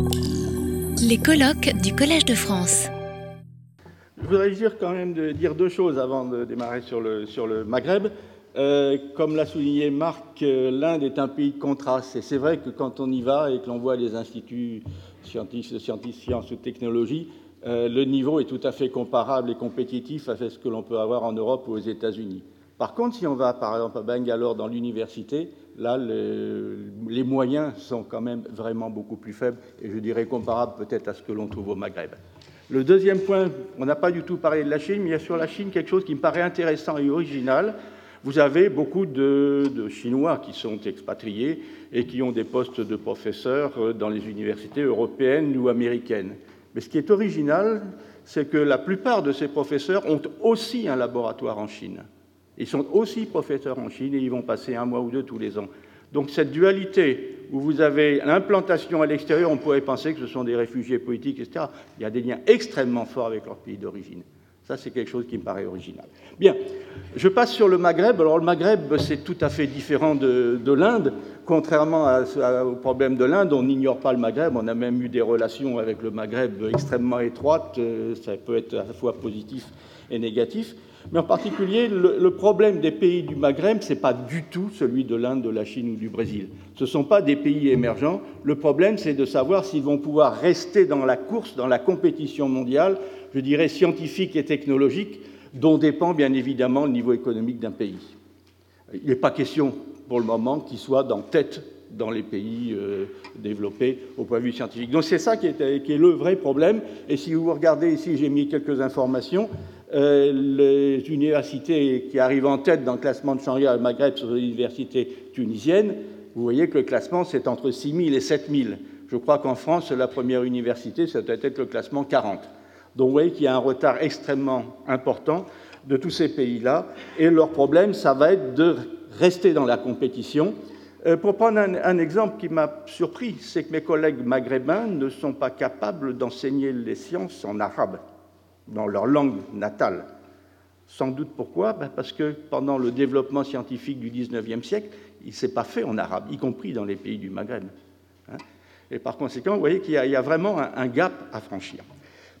Les colloques du Collège de France. Je voudrais dire quand même de dire deux choses avant de démarrer sur le, Maghreb. Euh, comme l'a souligné Marc, euh, l'Inde est un pays de contraste. Et c'est vrai que quand on y va et que l'on voit les instituts scientifiques, sciences ou technologies, euh, le niveau est tout à fait comparable et compétitif avec ce que l'on peut avoir en Europe ou aux États-Unis. Par contre, si on va par exemple à Bangalore dans l'université, là, les moyens sont quand même vraiment beaucoup plus faibles et je dirais comparables peut-être à ce que l'on trouve au Maghreb. Le deuxième point, on n'a pas du tout parlé de la Chine, mais il y a sur la Chine quelque chose qui me paraît intéressant et original. Vous avez beaucoup de, de Chinois qui sont expatriés et qui ont des postes de professeurs euh, dans les universités européennes ou américaines. Mais ce qui est original, c'est que la plupart de ces professeurs ont aussi un laboratoire en Chine. Ils sont aussi professeurs en Chine et ils vont passer un mois ou deux tous les ans. Donc cette dualité où vous avez l'implantation à l'extérieur, on pourrait penser que ce sont des réfugiés politiques, etc. Il y a des liens extrêmement forts avec leur pays d'origine. Ça, c'est quelque chose qui me paraît original. Bien, je passe sur le Maghreb. Alors le Maghreb, c'est tout à fait différent de, l'Inde. Contrairement au problème de l'Inde, on n'ignore pas le Maghreb. On a même eu des relations avec le Maghreb extrêmement étroites. Euh, ça peut être à la fois positif et négatif. Mais en particulier, le, problème des pays du Maghreb, ce n'est pas du tout celui de l'Inde, de la Chine ou du Brésil. Ce ne sont pas des pays émergents. Le problème, c'est de savoir s'ils vont pouvoir rester dans la course, dans la compétition mondiale, je dirais scientifique et technologique, dont dépend bien évidemment le niveau économique d'un pays. Il n'est pas question pour le moment qu'ils soient dans tête dans les pays euh, développés au point de vue scientifique. Donc c'est ça qui est, le vrai problème. Et si vous regardez ici, j'ai mis quelques informations. Euh, les universités qui arrivent en tête dans le classement de Shanghai au Maghreb sur les universités tunisiennes, vous voyez que le classement, c'est entre 6 000 et 7 000. Je crois qu'en France, la première université, ça doit être le classement 40. Donc vous voyez qu'il y a un retard extrêmement important de tous ces pays-là. Et leur problème, ça va être de rester dans la compétition. Euh, pour prendre un, exemple qui m'a surpris, c'est que mes collègues maghrébins ne sont pas capables d'enseigner les sciences en arabe dans leur langue natale. Sans doute pourquoi? Ben, Parce que pendant le développement scientifique du XIXe siècle, il ne s'est pas fait en arabe, y compris dans les pays du Maghreb. Hein. Et par conséquent, vous voyez qu'il y, a vraiment un gap à franchir.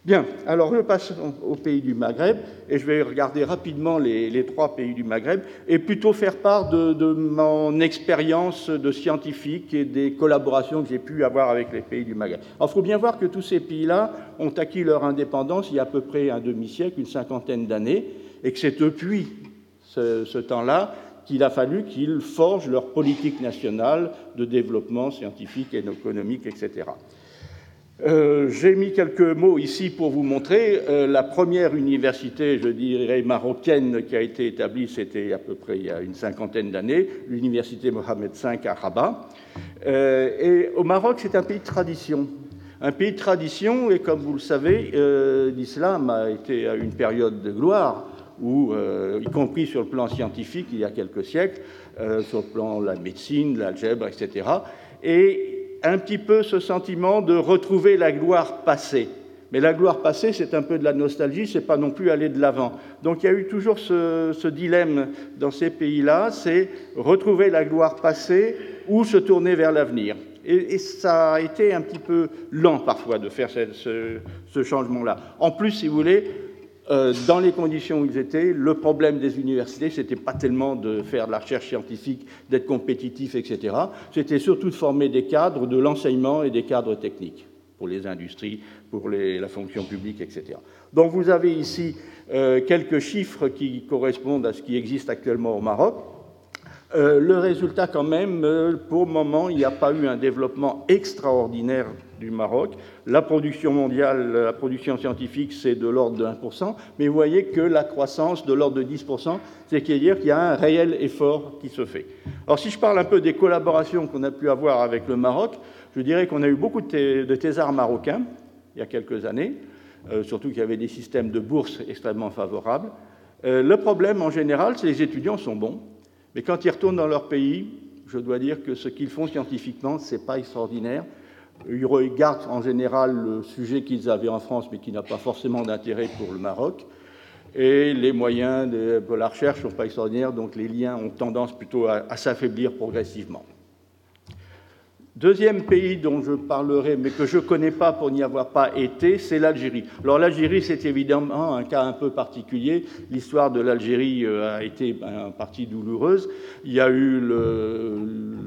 Bien, alors je passe au pays du Maghreb et je vais regarder rapidement les, trois pays du Maghreb et plutôt faire part de, mon expérience de scientifique et des collaborations que j'ai pu avoir avec les pays du Maghreb. Alors il faut bien voir que tous ces pays-là ont acquis leur indépendance il y a à peu près un demi-siècle, une cinquantaine d'années, et que c'est depuis ce, ce temps-là qu'il a fallu qu'ils forgent leur politique nationale de développement scientifique et économique, etc. Euh, j'ai mis quelques mots ici pour vous montrer. Euh, la première université, je dirais, marocaine qui a été établie, c'était à peu près il y a une cinquantaine d'années, l'université Mohamed V à Rabat. Euh, et au Maroc, c'est un pays de tradition. Un pays de tradition, et comme vous le savez, l'islam a été à une période de gloire, où, y compris sur le plan scientifique, il y a quelques siècles, sur le plan de la médecine, l'algèbre, etc. Et un petit peu ce sentiment de retrouver la gloire passée. Mais la gloire passée, c'est un peu de la nostalgie, c'est pas non plus aller de l'avant. Donc il y a eu toujours ce, dilemme dans ces pays-là, c'est retrouver la gloire passée ou se tourner vers l'avenir. Et, ça a été un petit peu lent parfois de faire ce, ce changement-là. En plus, si vous voulez, euh, dans les conditions où ils étaient, le problème des universités, ce n'était pas tellement de faire de la recherche scientifique, d'être compétitif, etc. C'était surtout de former des cadres de l'enseignement et des cadres techniques pour les industries, pour la fonction publique, etc. Donc vous avez ici euh, quelques chiffres qui correspondent à ce qui existe actuellement au Maroc. Euh, le résultat, quand même, pour le moment, il n'y a pas eu un développement extraordinaire du Maroc. La production mondiale, la production scientifique, c'est de l'ordre de 1%, mais vous voyez que la croissance de l'ordre de 10%, c'est dire qu'il y a un réel effort qui se fait. Alors si je parle un peu des collaborations qu'on a pu avoir avec le Maroc, je dirais qu'on a eu beaucoup de thésards marocains il y a quelques années, euh, surtout qu'il y avait des systèmes de bourse extrêmement favorables. Euh, le problème en général, c'est que les étudiants sont bons, mais quand ils retournent dans leur pays, je dois dire que ce qu'ils font scientifiquement, ce n'est pas extraordinaire. Ils regardent en général le sujet qu'ils avaient en France, mais qui n'a pas forcément d'intérêt pour le Maroc. Et les moyens de, la recherche ne sont pas extraordinaires, donc les liens ont tendance plutôt à, s'affaiblir progressivement. Deuxième pays dont je parlerai, mais que je ne connais pas pour n'y avoir pas été, c'est l'Algérie. Alors l'Algérie, c'est évidemment un cas un peu particulier. L'histoire de l'Algérie euh, a été ben, en partie douloureuse. Il y a eu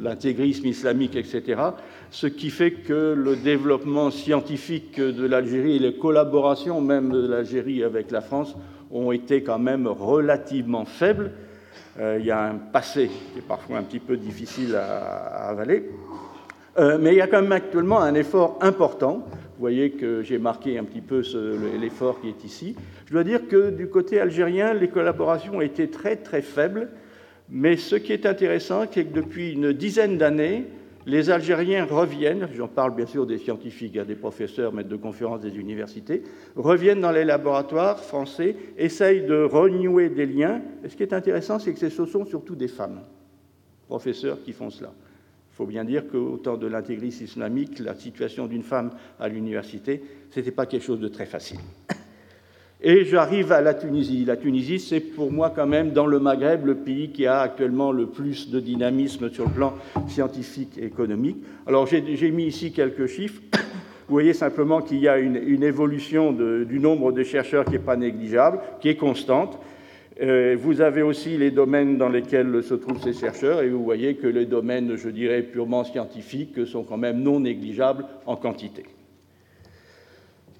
l'intégrisme islamique, etc. Ce qui fait que le développement scientifique de l'Algérie et les collaborations même de l'Algérie avec la France ont été quand même relativement faibles. Euh, il y a un passé qui est parfois un petit peu difficile à avaler. Euh, mais il y a quand même actuellement un effort important. Vous voyez que j'ai marqué un petit peu l'effort qui est ici. Je dois dire que du côté algérien, les collaborations été très très faibles. Mais ce qui est intéressant, c'est que depuis une dizaine d'années, les Algériens reviennent, j'en parle bien sûr des scientifiques, des professeurs, maîtres de conférences des universités, reviennent dans les laboratoires français, essayent de renouer des liens. Et ce qui est intéressant, c'est que ce sont surtout des femmes, professeurs, qui font cela. Il faut bien dire qu'au temps de l'intégrisme islamique, la situation d'une femme à l'université, ce n'était pas quelque chose de très facile. Et j'arrive à la Tunisie. La Tunisie, c'est pour moi quand même dans le Maghreb le pays qui a actuellement le plus de dynamisme sur le plan scientifique et économique. Alors j'ai mis ici quelques chiffres. Vous voyez simplement qu'il y a une, évolution du nombre de chercheurs qui n'est pas négligeable, qui est constante. Euh, vous avez aussi les domaines dans lesquels se trouvent ces chercheurs, et vous voyez que les domaines, je dirais, purement scientifiques sont quand même non négligeables en quantité.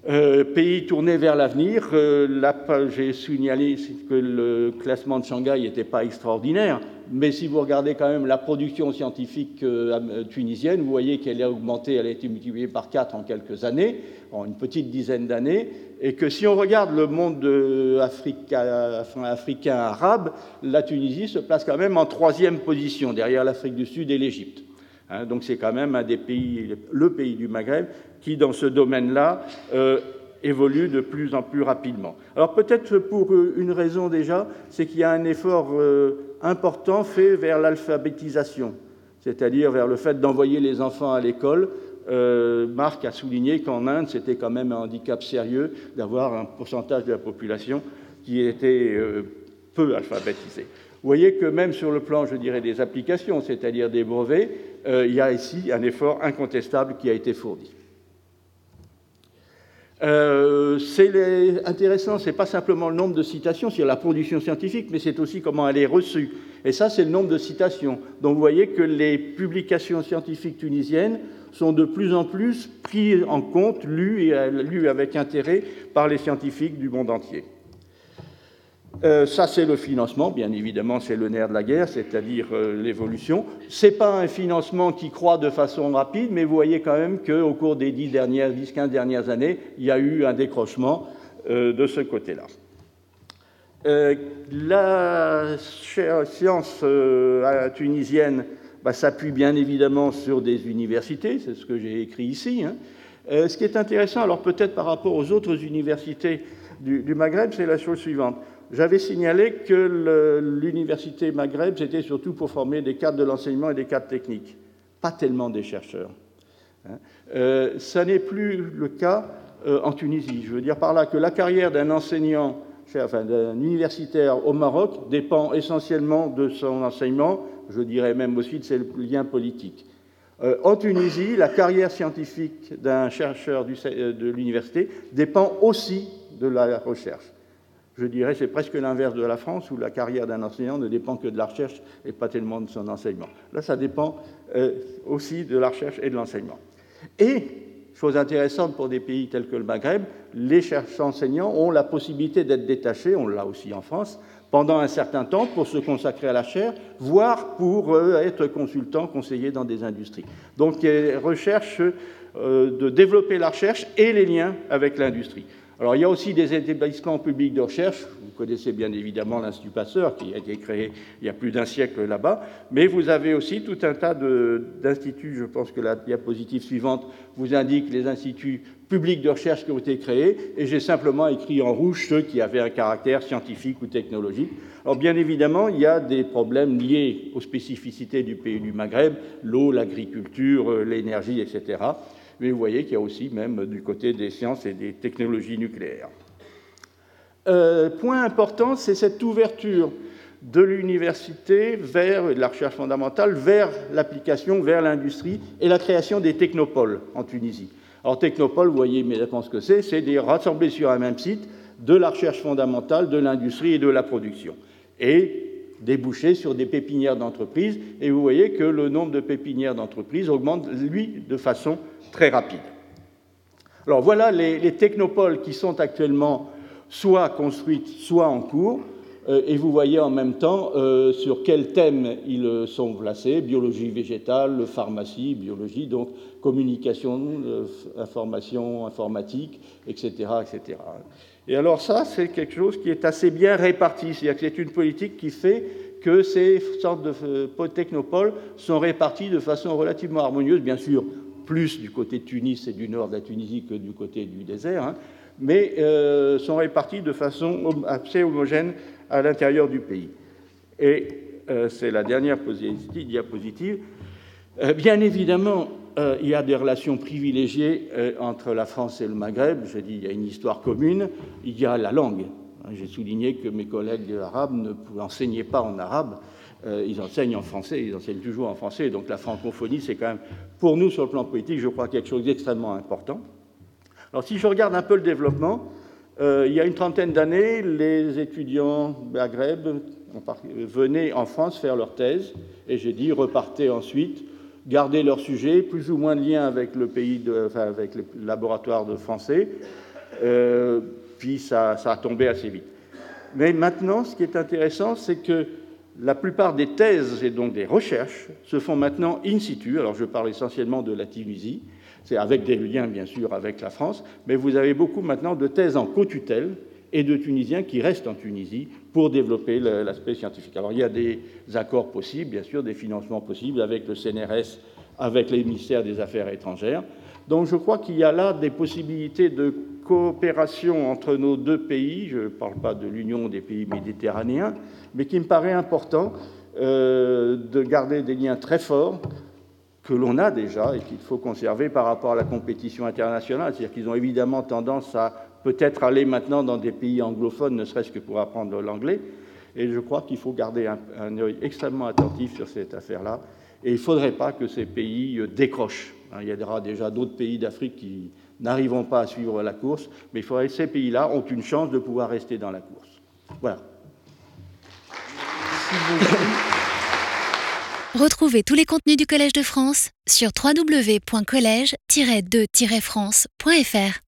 Euh, pays tourné vers l'avenir, euh, j'ai signalé que le classement de Shanghai n'était pas extraordinaire, mais si vous regardez quand même la production scientifique tunisienne, vous voyez qu'elle a augmenté, elle a été multipliée par 4 en quelques années, en une petite dizaine d'années, et que si on regarde le monde africain, arabe, la Tunisie se place quand même en troisième position, derrière l'Afrique du Sud et l'Égypte. Hein, donc c'est quand même un des pays, le pays du Maghreb, qui dans ce domaine-là euh, évolue de plus en plus rapidement. Alors peut-être pour une raison déjà, c'est qu'il y a un effort euh, important fait vers l'alphabétisation, c'est-à-dire vers le fait d'envoyer les enfants à l'école euh, Marc a souligné qu'en Inde, c'était quand même un handicap sérieux d'avoir un pourcentage de la population qui était euh, peu alphabétisé. Vous voyez que même sur le plan, je dirais, des applications, c'est-à-dire des brevets, euh, il y a ici un effort incontestable qui a été fourni. c'est intéressant, ce n'est pas simplement le nombre de citations sur la production scientifique, mais c'est aussi comment elle est reçue. Et ça, c'est le nombre de citations. Donc vous voyez que les publications scientifiques tunisiennes sont de plus en plus pris en compte, lus, et, lus avec intérêt par les scientifiques du monde entier. Euh, ça, c'est le financement, bien évidemment, c'est le nerf de la guerre, c'est-à-dire euh, l'évolution. Ce n'est pas un financement qui croît de façon rapide, mais vous voyez quand même qu'au cours des 10 dernières, 10-15 dernières années, il y a eu un décrochement euh, de ce côté-là. la science tunisienne bah, s'appuie bien évidemment sur des universités, c'est ce que j'ai écrit ici. Hein. Euh, ce qui est intéressant, alors peut-être par rapport aux autres universités du, Maghreb, c'est la chose suivante. J'avais signalé que l'université Maghreb, c'était surtout pour former des cadres de l'enseignement et des cadres techniques, pas tellement des chercheurs. Hein. Euh, ça n'est plus le cas euh, en Tunisie. Je veux dire par là que la carrière d'un enseignant, enfin d'un universitaire au Maroc, dépend essentiellement de son enseignement je dirais même aussi de ses liens politiques. Euh, en Tunisie, la carrière scientifique d'un chercheur euh, de l'université dépend aussi de la recherche. Je dirais c'est presque l'inverse de la France, où la carrière d'un enseignant ne dépend que de la recherche et pas tellement de son enseignement. Là, ça dépend euh, aussi de la recherche et de l'enseignement. Et, chose intéressante pour des pays tels que le Maghreb, les chercheurs enseignants ont la possibilité d'être détachés, on l'a aussi en France, pendant un certain temps pour se consacrer à la chaire, voire pour euh, être consultant, conseiller dans des industries. Donc, recherche euh, de développer la recherche et les liens avec l'industrie. Alors, il y a aussi des établissements publics de recherche. Vous connaissez bien évidemment l'Institut Passeur, qui a été créé il y a plus d'un siècle là-bas. Mais vous avez aussi tout un tas d'instituts. Je pense que la diapositive suivante vous indique les instituts publics de recherche qui ont été créés. Et j'ai simplement écrit en rouge ceux qui avaient un caractère scientifique ou technologique. Alors, bien évidemment, il y a des problèmes liés aux spécificités du pays du Maghreb l'eau, l'agriculture, euh, l'énergie, etc mais vous voyez qu'il y a aussi même du côté des sciences et des technologies nucléaires. Euh, point important, c'est cette ouverture de l'université vers de la recherche fondamentale vers l'application, vers l'industrie et la création des technopoles en Tunisie. Alors technopole, vous voyez immédiatement ce que c'est, c'est des rassemblés sur un même site de la recherche fondamentale, de l'industrie et de la production. Et déboucher sur des pépinières d'entreprises. Et vous voyez que le nombre de pépinières d'entreprises augmente, lui, de façon très rapide. Alors voilà les, technopoles qui sont actuellement soit construites, soit en cours. Euh, et vous voyez en même temps euh, sur quels thèmes ils sont placés, biologie végétale, pharmacie, biologie, donc communication, euh, information, informatique, etc., etc. Et alors ça, c'est quelque chose qui est assez bien réparti, c'est-à-dire que c'est une politique qui fait que ces sortes de technopoles sont répartis de façon relativement harmonieuse, bien sûr, plus du côté de Tunis et du nord de la Tunisie que du côté du désert, hein, mais euh, sont répartis de façon assez homogène à l'intérieur du pays. Et euh, c'est la dernière diapositive. Euh, bien évidemment, il y a des relations privilégiées entre la France et le Maghreb. J'ai dit, il y a une histoire commune, il y a la langue. J'ai souligné que mes collègues arabes ne enseignaient pas en arabe, ils enseignent en français, ils enseignent toujours en français. Donc la francophonie, c'est quand même, pour nous, sur le plan politique, je crois, quelque chose d'extrêmement important. Alors si je regarde un peu le développement, euh, il y a une trentaine d'années, les étudiants Maghreb venaient en France faire leur thèse, et j'ai dit repartez ensuite, gardez leur sujet, plus ou moins de lien avec le pays, enfin, avec le laboratoire de français, euh, puis ça, ça a tombé assez vite. Mais maintenant, ce qui est intéressant, c'est que la plupart des thèses et donc des recherches se font maintenant in situ. Alors je parle essentiellement de la Tunisie, c'est avec des liens bien sûr avec la France, mais vous avez beaucoup maintenant de thèses en co-tutelle et de Tunisiens qui restent en Tunisie pour développer l'aspect scientifique. Alors il y a des accords possibles, bien sûr, des financements possibles avec le CNRS, avec les ministères des Affaires étrangères. Donc je crois qu'il y a là des possibilités de coopération entre nos deux pays, je ne parle pas de l'Union des pays méditerranéens, mais qui me paraît important euh, de garder des liens très forts que l'on a déjà et qu'il faut conserver par rapport à la compétition internationale. C'est-à-dire qu'ils ont évidemment tendance à peut-être aller maintenant dans des pays anglophones, ne serait-ce que pour apprendre l'anglais. Et je crois qu'il faut garder un, un œil extrêmement attentif sur cette affaire-là. Et il ne faudrait pas que ces pays euh, décrochent. Hein, il y aura déjà d'autres pays d'Afrique qui n'arriveront pas à suivre la course, mais il faudrait que ces pays-là ont une chance de pouvoir rester dans la course. Voilà. Retrouvez tous les contenus du Collège de France sur www.colège-2-france.fr.